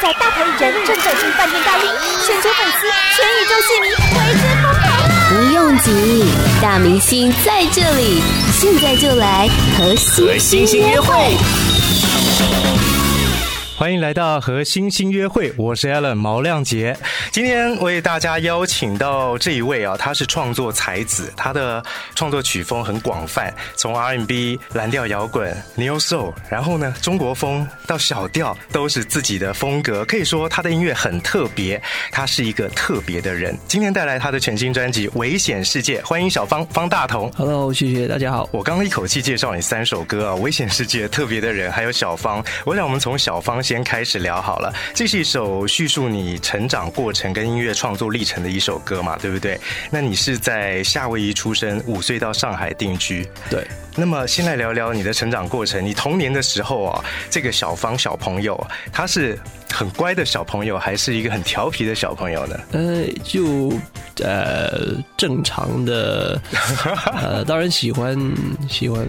在大牌艺人正走进饭店大厅，全球粉丝、全宇宙戏迷为之疯狂！不用急，大明星在这里，现在就来和星星约会。欢迎来到和星星约会，我是 Allen 毛亮杰。今天为大家邀请到这一位啊，他是创作才子，他的创作曲风很广泛，从 R&B、蓝调摇滚、Neo Soul，然后呢中国风到小调，都是自己的风格。可以说他的音乐很特别，他是一个特别的人。今天带来他的全新专辑《危险世界》，欢迎小方方大同。Hello，谢谢大家好。我刚刚一口气介绍你三首歌啊，《危险世界》、特别的人，还有小方。我想我们从小方。先开始聊好了，这是一首叙述你成长过程跟音乐创作历程的一首歌嘛，对不对？那你是在夏威夷出生，五岁到上海定居，对。那么先来聊聊你的成长过程。你童年的时候啊，这个小方小朋友，他是很乖的小朋友，还是一个很调皮的小朋友呢？呃，就呃正常的，呃，当然喜欢喜欢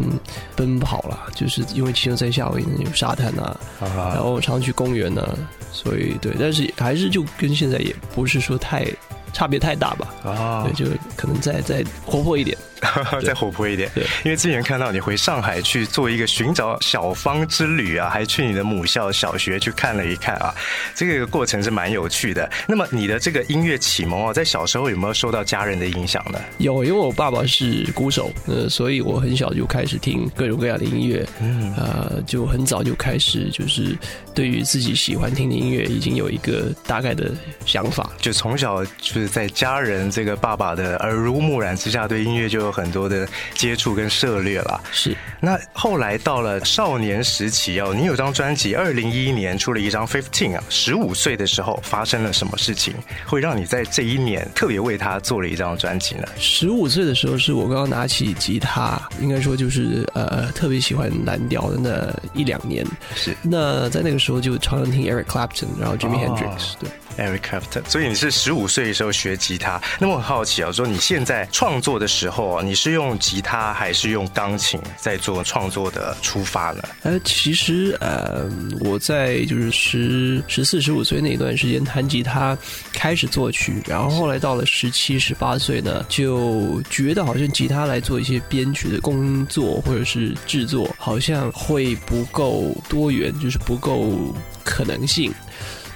奔跑啦，就是因为其实在夏威夷有沙滩啊。然后常去公园呢、啊，所以对，但是还是就跟现在也不是说太差别太大吧。啊，对，就可能再再活泼一点。再活泼一点，对，因为之前看到你回上海去做一个寻找小芳之旅啊，还去你的母校小学去看了一看啊，这个过程是蛮有趣的。那么你的这个音乐启蒙啊，在小时候有没有受到家人的影响呢？有，因为我爸爸是鼓手，呃，所以我很小就开始听各种各样的音乐，嗯，呃，就很早就开始就是对于自己喜欢听的音乐已经有一个大概的想法，就从小就是在家人这个爸爸的耳濡目染之下，对音乐就。有很多的接触跟涉猎了，是。那后来到了少年时期哦，你有张专辑，二零一一年出了一张《Fifteen》啊，十五岁的时候发生了什么事情，会让你在这一年特别为他做了一张专辑呢？十五岁的时候是我刚刚拿起吉他，应该说就是呃特别喜欢蓝调的那一两年，是。那在那个时候就常常听 Eric Clapton，然后 Jimmy Hendrix，哦，对。Eric Clapton，所以你是十五岁的时候学吉他。那么我很好奇啊，说你现在创作的时候啊，你是用吉他还是用钢琴在做创作的出发呢？呃，其实呃，我在就是十十四、十五岁那一段时间弹吉他开始作曲，然后后来到了十七、十八岁呢，就觉得好像吉他来做一些编曲的工作或者是制作，好像会不够多元，就是不够可能性。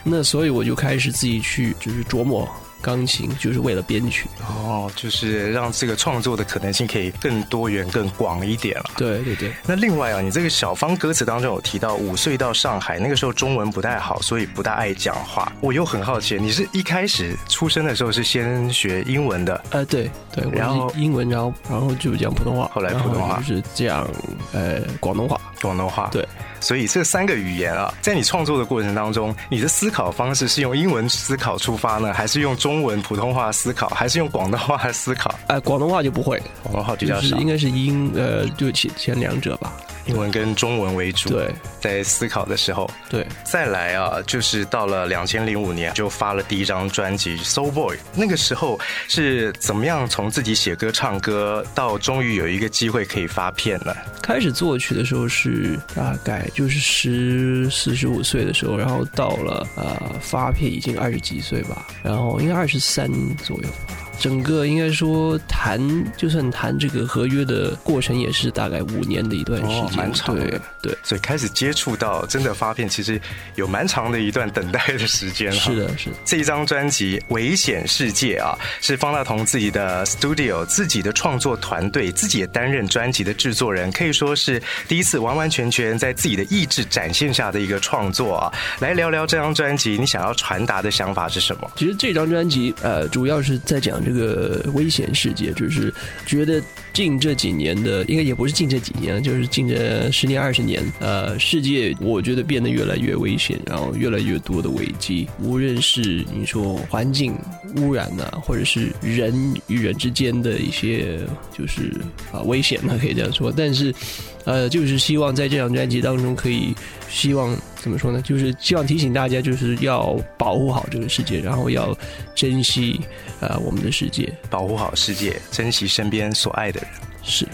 那所以我就开始自己去，就是琢磨钢琴，就是为了编曲。哦，就是让这个创作的可能性可以更多元、更广一点了。对对对。那另外啊，你这个小方歌词当中有提到，五岁到上海，那个时候中文不太好，所以不大爱讲话。我又很好奇，你是一开始出生的时候是先学英文的？呃，对对，然后英文，然后然后就讲普通话，后来普通话就是讲呃广东话，广东话对。所以这三个语言啊，在你创作的过程当中，你的思考方式是用英文思考出发呢，还是用中文普通话思考，还是用广东话思考？呃，广东话就不会，广东话比较少，应该是英呃，就前前两者吧。英文跟中文为主，对，在思考的时候，对，再来啊，就是到了两千零五年就发了第一张专辑《Soul Boy》，那个时候是怎么样从自己写歌唱歌到终于有一个机会可以发片呢？开始作曲的时候是大概就是十四十五岁的时候，然后到了呃发片已经二十几岁吧，然后应该二十三左右吧。整个应该说谈，就算谈这个合约的过程，也是大概五年的一段时间，哦、蛮长的。对，对，所以开始接触到真的发片，其实有蛮长的一段等待的时间。是的，是的。这一张专辑《危险世界》啊，是方大同自己的 studio，自己的创作团队，自己也担任专辑的制作人，可以说是第一次完完全全在自己的意志展现下的一个创作啊。来聊聊这张专辑，你想要传达的想法是什么？其实这张专辑呃，主要是在讲。这个个危险世界，就是觉得近这几年的，应该也不是近这几年，就是近这十年二十年，呃，世界我觉得变得越来越危险，然后越来越多的危机，无论是你说环境污染呢、啊，或者是人与人之间的一些就是啊危险呢，可以这样说，但是。呃，就是希望在这张专辑当中，可以希望怎么说呢？就是希望提醒大家，就是要保护好这个世界，然后要珍惜呃我们的世界，保护好世界，珍惜身边所爱的人。是，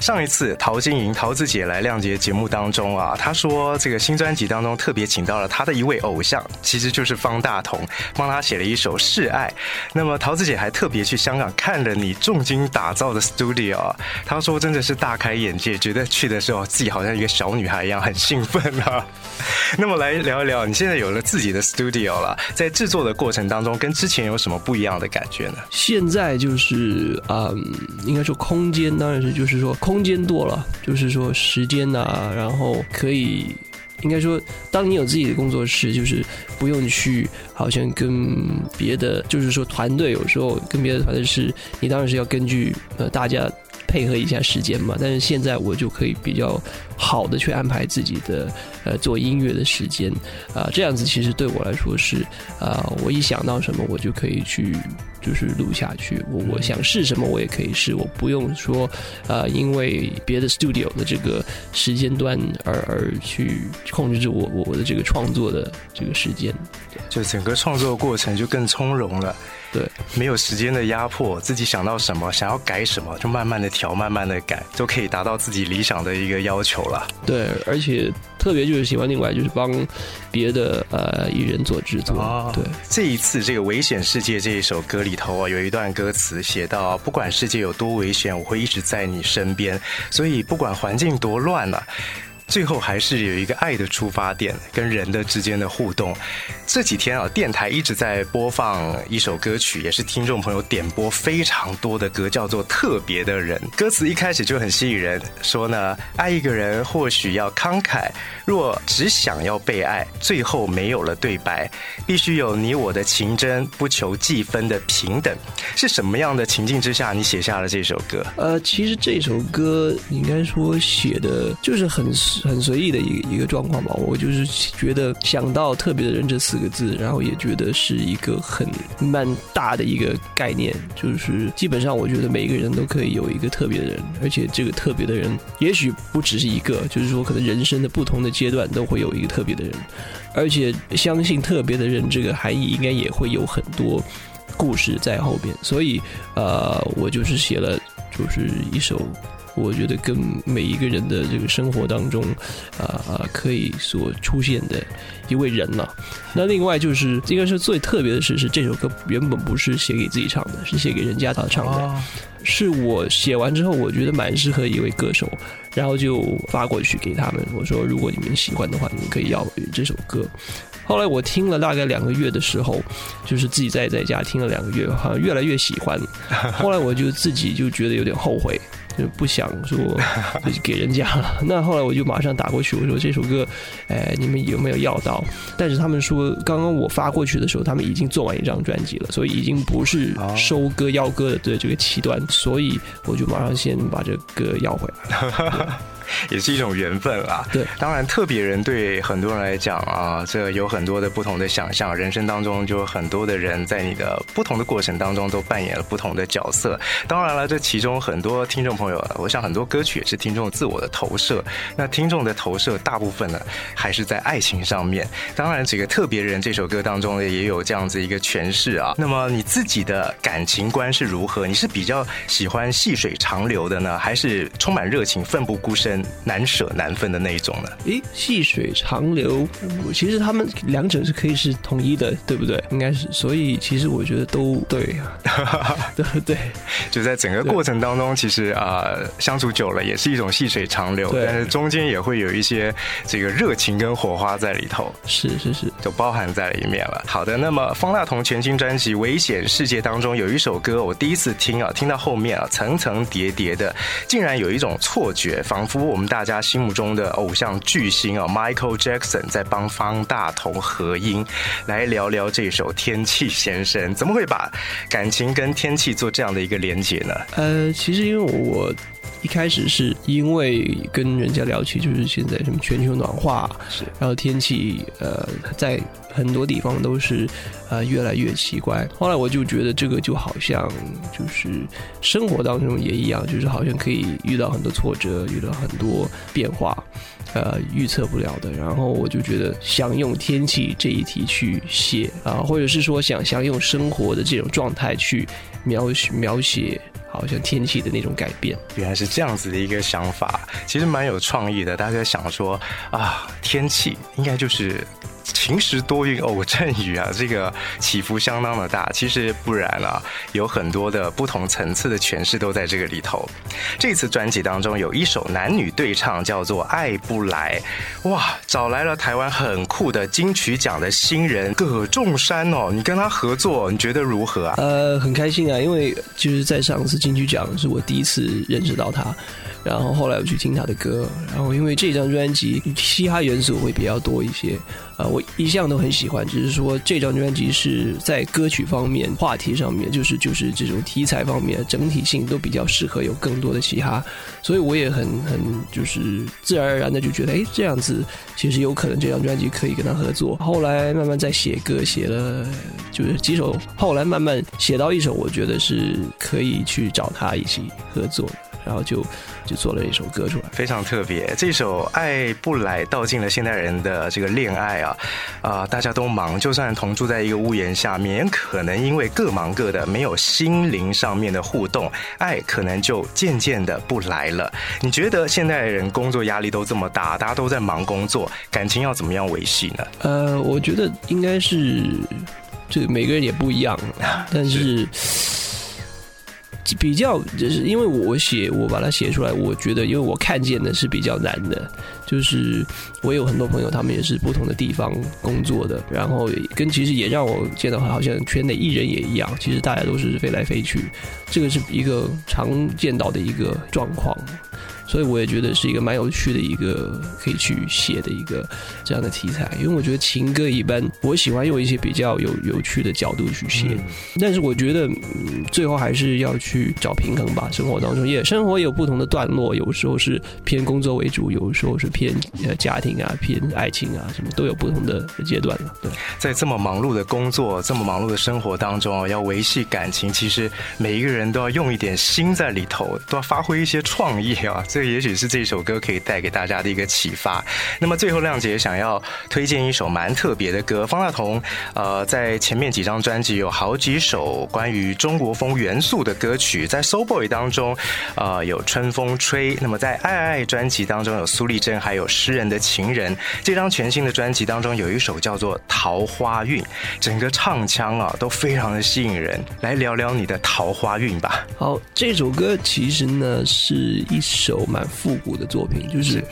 上一次陶晶莹陶子姐来亮节节目当中啊，她说这个新专辑当中特别请到了她的一位偶像，其实就是方大同，帮她写了一首《示爱》。那么陶子姐还特别去香港看了你重金打造的 studio，她说真的是大开眼界，觉得去的时候自己好像一个小女孩一样，很兴奋啊。那么来聊一聊，你现在有了自己的 studio 了，在制作的过程当中，跟之前有什么不一样的感觉呢？现在就是嗯，应该说空间呢。但是就是说，空间多了，就是说时间呐、啊，然后可以，应该说，当你有自己的工作室，就是不用去，好像跟别的，就是说团队有时候跟别的团队是，你当然是要根据呃大家。配合一下时间嘛，但是现在我就可以比较好的去安排自己的呃做音乐的时间。啊、呃，这样子其实对我来说是啊、呃，我一想到什么我就可以去就是录下去，我我想试什么我也可以试，我不用说啊、呃，因为别的 studio 的这个时间段而而去控制住我我我的这个创作的这个时间，就整个创作过程就更从容了。对，没有时间的压迫，自己想到什么，想要改什么，就慢慢的调，慢慢的改，就可以达到自己理想的一个要求了。对，而且特别就是喜欢另外就是帮别的呃艺人做制作。哦，对，这一次这个危险世界这一首歌里头啊，有一段歌词写到，不管世界有多危险，我会一直在你身边。所以不管环境多乱了啊。最后还是有一个爱的出发点，跟人的之间的互动。这几天啊，电台一直在播放一首歌曲，也是听众朋友点播非常多的歌，叫做《特别的人》。歌词一开始就很吸引人，说呢，爱一个人或许要慷慨，若只想要被爱，最后没有了对白，必须有你我的情真，不求计分的平等。是什么样的情境之下，你写下了这首歌？呃，其实这首歌应该说写的就是很。很随意的一个一个状况吧，我就是觉得想到特别的人这四个字，然后也觉得是一个很蛮大的一个概念，就是基本上我觉得每一个人都可以有一个特别的人，而且这个特别的人也许不只是一个，就是说可能人生的不同的阶段都会有一个特别的人，而且相信特别的人这个含义应该也会有很多故事在后边，所以呃，我就是写了就是一首。我觉得跟每一个人的这个生活当中，啊、可以所出现的一位人了。那另外就是，应该是最特别的是，是这首歌原本不是写给自己唱的，是写给人家他唱的。是我写完之后，我觉得蛮适合一位歌手，然后就发过去给他们。我说，如果你们喜欢的话，你们可以要这首歌。后来我听了大概两个月的时候，就是自己在在家听了两个月，好像越来越喜欢。后来我就自己就觉得有点后悔。就不想说给人家了。那后来我就马上打过去，我说这首歌，哎，你们有没有要到？但是他们说，刚刚我发过去的时候，他们已经做完一张专辑了，所以已经不是收歌要歌的这个期段，所以我就马上先把这歌要回来。也是一种缘分啊。对，当然特别人对很多人来讲啊，这有很多的不同的想象。人生当中就有很多的人在你的不同的过程当中都扮演了不同的角色。当然了，这其中很多听众朋友，我想很多歌曲也是听众自我的投射。那听众的投射大部分呢，还是在爱情上面。当然，这个特别人这首歌当中呢，也有这样子一个诠释啊。那么你自己的感情观是如何？你是比较喜欢细水长流的呢，还是充满热情、奋不顾身？难舍难分的那一种呢？诶，细水长流，其实他们两者是可以是统一的，对不对？应该是，所以其实我觉得都对，对对。就在整个过程当中，其实啊、呃，相处久了也是一种细水长流，但是中间也会有一些这个热情跟火花在里头，是是是，都包含在里面了。好的，那么方大同全新专辑《危险世界》当中有一首歌，我第一次听啊，听到后面啊，层层叠叠的，竟然有一种错觉，仿佛。我们大家心目中的偶像巨星啊，Michael Jackson 在帮方大同合音，来聊聊这首《天气先生》，怎么会把感情跟天气做这样的一个连接呢？呃，其实因为我。一开始是因为跟人家聊起，就是现在什么全球暖化，是，然后天气呃在很多地方都是呃越来越奇怪。后来我就觉得这个就好像就是生活当中也一样，就是好像可以遇到很多挫折，遇到很多变化，呃预测不了的。然后我就觉得想用天气这一题去写啊，或者是说想想用生活的这种状态去描描写。好像天气的那种改变。原来是这样子的一个想法，其实蛮有创意的。大家想说啊，天气应该就是。晴时多云偶阵雨啊，这个起伏相当的大。其实不然啊，有很多的不同层次的诠释都在这个里头。这次专辑当中有一首男女对唱，叫做《爱不来》。哇，找来了台湾很酷的金曲奖的新人葛仲珊哦，你跟他合作，你觉得如何啊？呃，很开心啊，因为就是在上次金曲奖是我第一次认识到他。然后后来我去听他的歌，然后因为这张专辑嘻哈元素会比较多一些，啊，我一向都很喜欢，只是说这张专辑是在歌曲方面、话题上面，就是就是这种题材方面，整体性都比较适合有更多的嘻哈，所以我也很很就是自然而然的就觉得，哎，这样子其实有可能这张专辑可以跟他合作。后来慢慢在写歌，写了就是几首，后来慢慢写到一首，我觉得是可以去找他一起合作的。然后就就做了一首歌出来，非常特别。这首《爱不来》道尽了现代人的这个恋爱啊，啊、呃，大家都忙，就算同住在一个屋檐下面，可能因为各忙各的，没有心灵上面的互动，爱可能就渐渐的不来了。你觉得现代人工作压力都这么大，大家都在忙工作，感情要怎么样维系呢？呃，我觉得应该是，这每个人也不一样，但是。比较就是因为我写，我把它写出来，我觉得因为我看见的是比较难的，就是我有很多朋友，他们也是不同的地方工作的，然后跟其实也让我见到好像圈内艺人也一样，其实大家都是飞来飞去，这个是一个常见到的一个状况。所以我也觉得是一个蛮有趣的一个可以去写的一个这样的题材，因为我觉得情歌一般，我喜欢用一些比较有有趣的角度去写，嗯、但是我觉得、嗯、最后还是要去找平衡吧。生活当中也生活有不同的段落，有时候是偏工作为主，有时候是偏呃家庭啊、偏爱情啊，什么都有不同的阶段了。对，在这么忙碌的工作、这么忙碌的生活当中，要维系感情，其实每一个人都要用一点心在里头，都要发挥一些创意啊。这也许是这首歌可以带给大家的一个启发。那么最后，亮姐想要推荐一首蛮特别的歌。方大同，呃，在前面几张专辑有好几首关于中国风元素的歌曲，在《So Boy》当中，呃，有《春风吹》。那么在《爱爱》专辑当中有苏丽珍，还有《诗人的情人》。这张全新的专辑当中有一首叫做《桃花运》，整个唱腔啊都非常的吸引人。来聊聊你的桃花运吧。好，这首歌其实呢是一首。蛮复古的作品，就是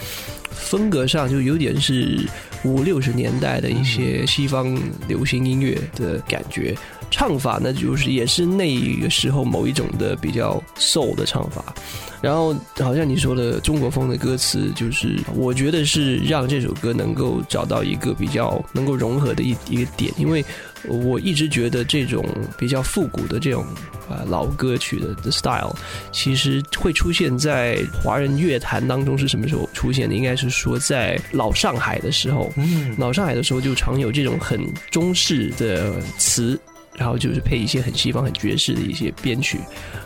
风格上就有点是五六十年代的一些西方流行音乐的感觉。唱法呢，就是也是那个时候某一种的比较 soul 的唱法。然后好像你说的中国风的歌词，就是我觉得是让这首歌能够找到一个比较能够融合的一一个点，因为。我一直觉得这种比较复古的这种啊老歌曲的的 style，其实会出现在华人乐坛当中是什么时候出现的？应该是说在老上海的时候，嗯，老上海的时候就常有这种很中式的词。然后就是配一些很西方、很爵士的一些编曲，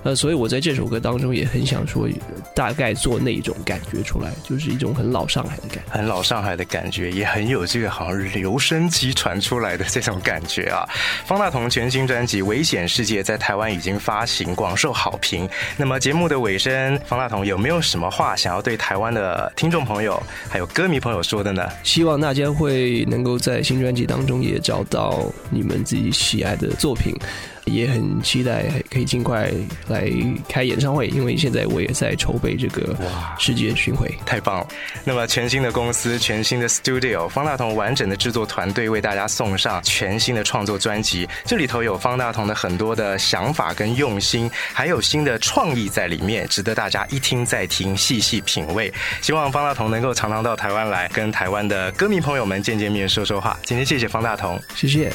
呃，所以我在这首歌当中也很想说，大概做那一种感觉出来，就是一种很老上海的感觉，很老上海的感觉，也很有这个好像留声机传出来的这种感觉啊。方大同全新专辑《危险世界》在台湾已经发行，广受好评。那么节目的尾声，方大同有没有什么话想要对台湾的听众朋友还有歌迷朋友说的呢？希望大家会能够在新专辑当中也找到你们自己喜爱的。作品也很期待，可以尽快来开演唱会，因为现在我也在筹备这个世界巡回，太棒了！那么全新的公司，全新的 studio，方大同完整的制作团队为大家送上全新的创作专辑，这里头有方大同的很多的想法跟用心，还有新的创意在里面，值得大家一听再听，细细品味。希望方大同能够常常到台湾来，跟台湾的歌迷朋友们见见面，说说话。今天谢谢方大同，谢谢。